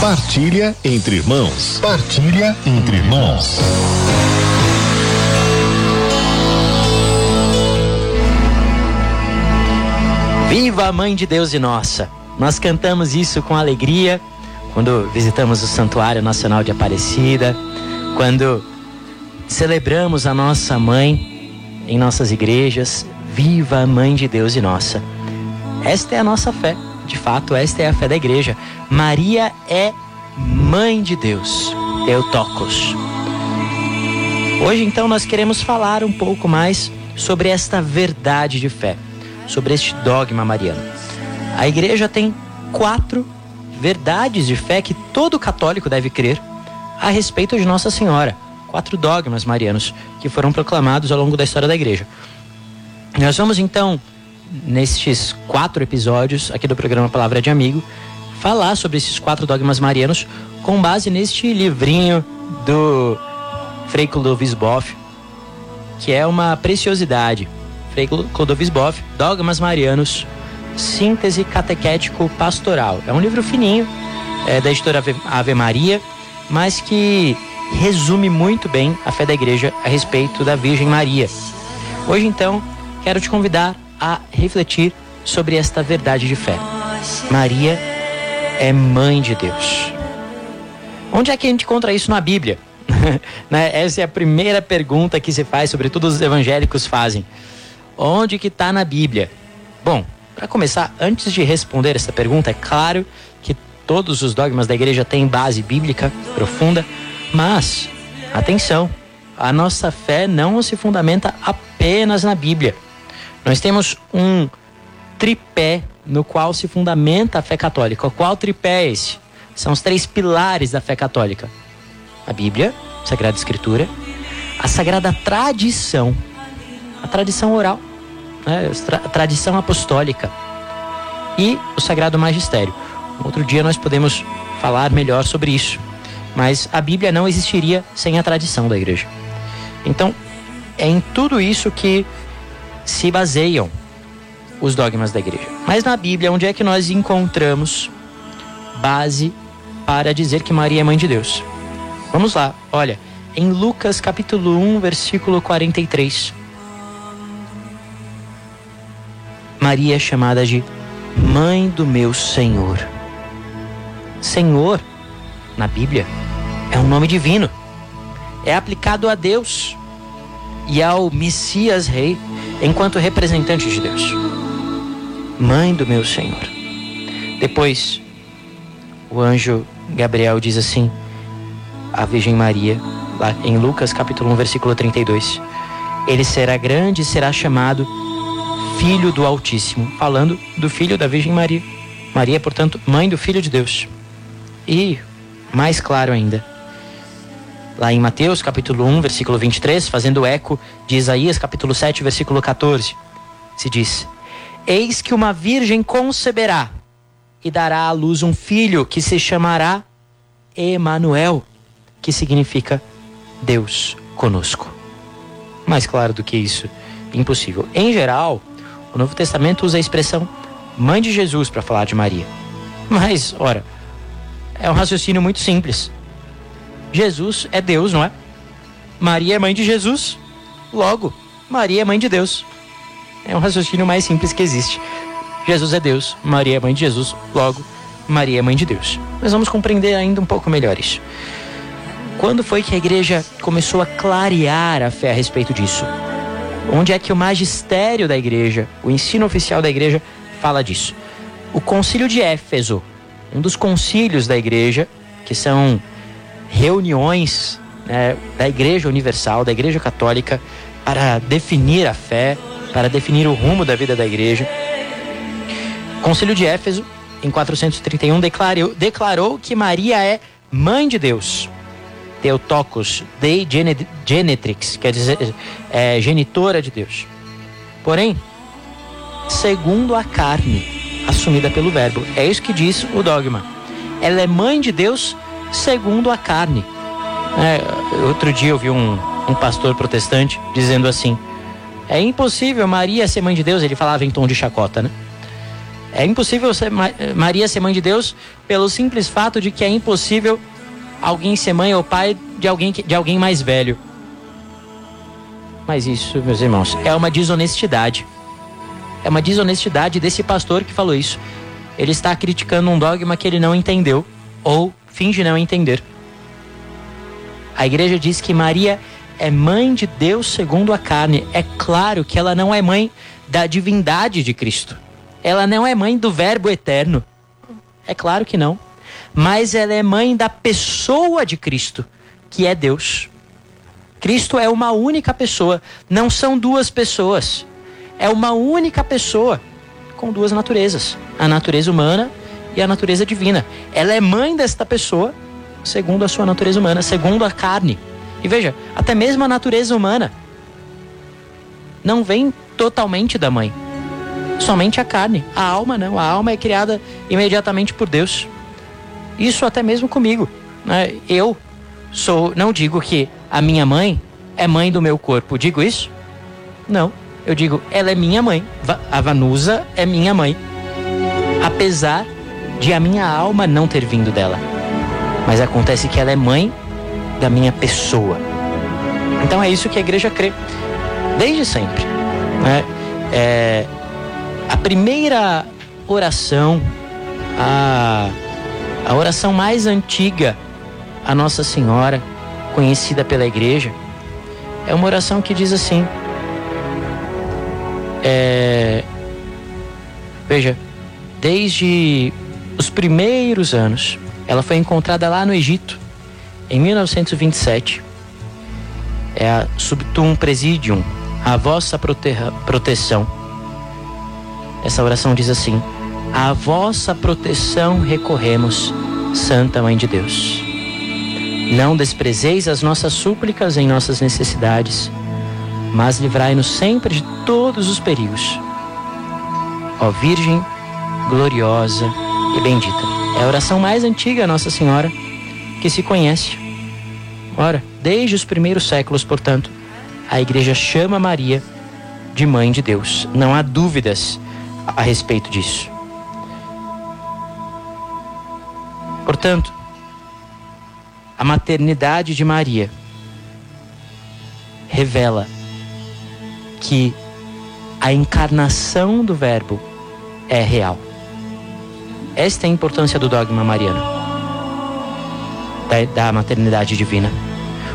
Partilha entre irmãos. Partilha entre irmãos. Viva a Mãe de Deus e Nossa! Nós cantamos isso com alegria quando visitamos o Santuário Nacional de Aparecida, quando celebramos a nossa mãe em nossas igrejas. Viva a Mãe de Deus e Nossa! Esta é a nossa fé. De fato, esta é a fé da igreja. Maria é Mãe de Deus. Eutocos. Hoje, então, nós queremos falar um pouco mais sobre esta verdade de fé, sobre este dogma mariano. A igreja tem quatro verdades de fé que todo católico deve crer a respeito de Nossa Senhora. Quatro dogmas marianos que foram proclamados ao longo da história da igreja. Nós vamos então nestes quatro episódios aqui do programa Palavra de Amigo, falar sobre esses quatro dogmas marianos com base neste livrinho do Frei Clodovis Boff, que é uma preciosidade. Frei Clodovis Boff, Dogmas Marianos, Síntese Catequético Pastoral. É um livro fininho, é da editora Ave Maria, mas que resume muito bem a fé da igreja a respeito da Virgem Maria. Hoje, então, quero te convidar a refletir sobre esta verdade de fé. Maria é mãe de Deus. Onde é que a gente encontra isso na Bíblia? né? Essa é a primeira pergunta que se faz, sobretudo os evangélicos fazem. Onde que está na Bíblia? Bom, para começar, antes de responder essa pergunta, é claro que todos os dogmas da igreja têm base bíblica profunda, mas atenção, a nossa fé não se fundamenta apenas na Bíblia. Nós temos um tripé no qual se fundamenta a fé católica. Qual tripé é esse? São os três pilares da fé católica: a Bíblia, a Sagrada Escritura, a Sagrada Tradição, a tradição oral, né? a tradição apostólica e o Sagrado Magistério. Outro dia nós podemos falar melhor sobre isso, mas a Bíblia não existiria sem a tradição da igreja. Então, é em tudo isso que se baseiam os dogmas da igreja. Mas na Bíblia, onde é que nós encontramos base para dizer que Maria é mãe de Deus? Vamos lá, olha, em Lucas capítulo 1, versículo 43. Maria é chamada de Mãe do meu Senhor. Senhor, na Bíblia, é um nome divino. É aplicado a Deus e ao Messias Rei enquanto representante de Deus. Mãe do meu Senhor. Depois, o anjo Gabriel diz assim à Virgem Maria, lá em Lucas capítulo 1, versículo 32. Ele será grande e será chamado Filho do Altíssimo, falando do filho da Virgem Maria. Maria, portanto, mãe do Filho de Deus. E, mais claro ainda, lá em Mateus capítulo 1, versículo 23, fazendo eco de Isaías capítulo 7, versículo 14, se diz: Eis que uma virgem conceberá e dará à luz um filho que se chamará Emanuel, que significa Deus conosco. Mais claro do que isso, impossível. Em geral, o Novo Testamento usa a expressão mãe de Jesus para falar de Maria. Mas, ora, é um raciocínio muito simples. Jesus é Deus, não é? Maria é mãe de Jesus. Logo, Maria é mãe de Deus. É um raciocínio mais simples que existe. Jesus é Deus, Maria é mãe de Jesus. Logo, Maria é mãe de Deus. Mas vamos compreender ainda um pouco melhor isso. Quando foi que a igreja começou a clarear a fé a respeito disso? Onde é que o magistério da igreja, o ensino oficial da igreja, fala disso? O Concílio de Éfeso, um dos concílios da igreja, que são reuniões né, da Igreja Universal, da Igreja Católica, para definir a fé, para definir o rumo da vida da Igreja. O Concílio de Éfeso, em 431, declarou, declarou que Maria é mãe de Deus. Theotokos, Dei Genetrix, quer dizer, é, genitora de Deus. Porém, segundo a carne, assumida pelo Verbo. É isso que diz o dogma. Ela é mãe de Deus segundo a carne. É, outro dia eu vi um, um pastor protestante dizendo assim: é impossível Maria ser mãe de Deus. Ele falava em tom de chacota, né? É impossível ser, Maria ser mãe de Deus pelo simples fato de que é impossível alguém ser mãe ou pai de alguém, de alguém mais velho. Mas isso, meus irmãos, é uma desonestidade. É uma desonestidade desse pastor que falou isso. Ele está criticando um dogma que ele não entendeu ou finge não entender. A igreja diz que Maria é mãe de Deus segundo a carne. É claro que ela não é mãe da divindade de Cristo. Ela não é mãe do Verbo eterno. É claro que não. Mas ela é mãe da pessoa de Cristo, que é Deus. Cristo é uma única pessoa, não são duas pessoas. É uma única pessoa com duas naturezas: a natureza humana e a natureza divina. Ela é mãe desta pessoa, segundo a sua natureza humana, segundo a carne. E veja, até mesmo a natureza humana não vem totalmente da mãe somente a carne. A alma não. A alma é criada imediatamente por Deus. Isso até mesmo comigo. Né? Eu sou, não digo que a minha mãe é mãe do meu corpo. Digo isso? Não. Eu digo, ela é minha mãe. A Vanusa é minha mãe. Apesar de a minha alma não ter vindo dela. Mas acontece que ela é mãe da minha pessoa. Então é isso que a igreja crê. Desde sempre. Né? É, a primeira oração, a, a oração mais antiga a Nossa Senhora, conhecida pela igreja, é uma oração que diz assim: é, Veja, desde primeiros anos, ela foi encontrada lá no Egito, em 1927. É a Subtum Presidium, a vossa prote proteção essa oração diz assim: A vossa proteção recorremos, Santa Mãe de Deus. Não desprezeis as nossas súplicas em nossas necessidades, mas livrai-nos sempre de todos os perigos. Ó Virgem gloriosa e bendita. É a oração mais antiga, Nossa Senhora, que se conhece. Ora, desde os primeiros séculos, portanto, a Igreja chama Maria de Mãe de Deus. Não há dúvidas a respeito disso. Portanto, a maternidade de Maria revela que a encarnação do Verbo é real. Esta é a importância do dogma mariano, da, da maternidade divina.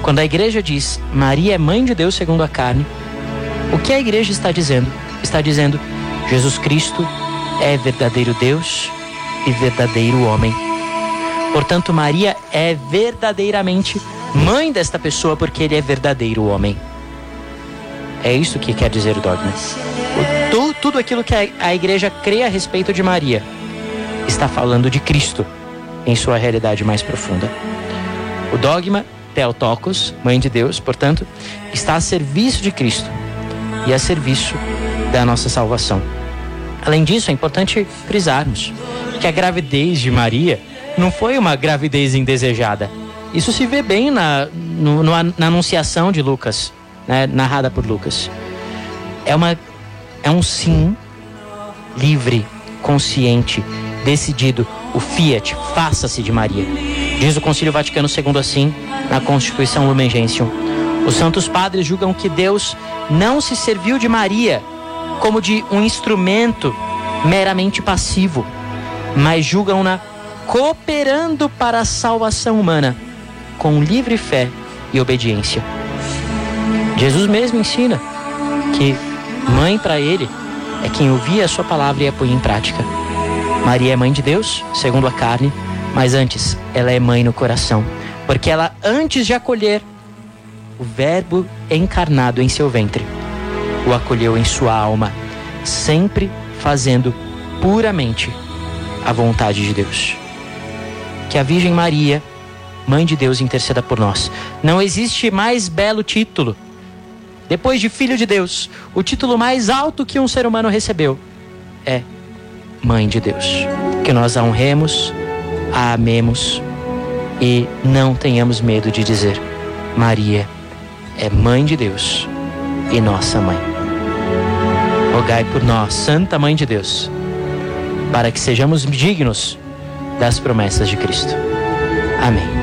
Quando a igreja diz Maria é mãe de Deus segundo a carne, o que a igreja está dizendo? Está dizendo Jesus Cristo é verdadeiro Deus e verdadeiro homem. Portanto, Maria é verdadeiramente mãe desta pessoa porque ele é verdadeiro homem. É isso que quer dizer o dogma. O, tu, tudo aquilo que a, a igreja crê a respeito de Maria está falando de Cristo em sua realidade mais profunda. O dogma Theotokos, mãe de Deus, portanto, está a serviço de Cristo e a serviço da nossa salvação. Além disso, é importante frisarmos que a gravidez de Maria não foi uma gravidez indesejada. Isso se vê bem na, no, na anunciação de Lucas, né, narrada por Lucas. É, uma, é um sim livre, consciente, decidido. O fiat, faça-se de Maria. Diz o Concílio Vaticano II assim, na Constituição Lumen Gentium. Os santos padres julgam que Deus não se serviu de Maria como de um instrumento meramente passivo, mas julgam-na cooperando para a salvação humana com livre fé e obediência. Jesus mesmo ensina que mãe para ele é quem ouvia a sua palavra e a põe em prática. Maria é mãe de Deus, segundo a carne, mas antes ela é mãe no coração, porque ela antes de acolher o Verbo encarnado em seu ventre, o acolheu em sua alma, sempre fazendo puramente a vontade de Deus. Que a Virgem Maria, Mãe de Deus, interceda por nós. Não existe mais belo título. Depois de Filho de Deus, o título mais alto que um ser humano recebeu é Mãe de Deus. Que nós a honremos, a amemos e não tenhamos medo de dizer: Maria é Mãe de Deus e nossa mãe rogai por nós, Santa Mãe de Deus. para que sejamos dignos das promessas de Cristo. Amém.